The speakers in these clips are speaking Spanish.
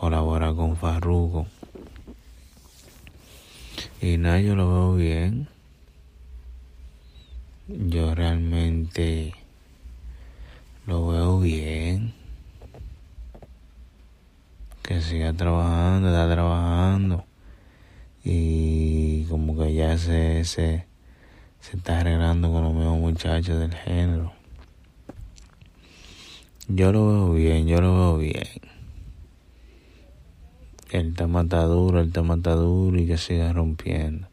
Colabora con Farruko. Y nada, yo lo veo bien. Yo realmente lo veo bien. Que siga trabajando, está trabajando. Y como que ya se, se, se está arreglando con los mismos muchachos del género. Yo lo veo bien, yo lo veo bien el tema está duro, el tema está duro y que siga rompiendo,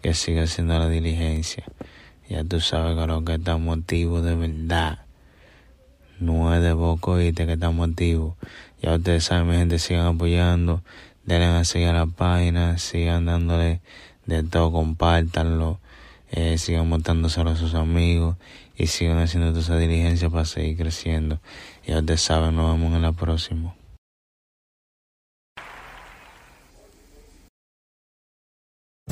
que siga haciendo la diligencia. Ya tú sabes que lo que estamos activos de verdad. No es de poco y que estamos activos. Ya ustedes saben, mi gente, sigan apoyando, denle a seguir a la página, sigan dándole de todo, compártanlo, eh, sigan montándoselo a sus amigos y sigan haciendo toda esa diligencia para seguir creciendo. Ya ustedes saben, nos vemos en la próxima.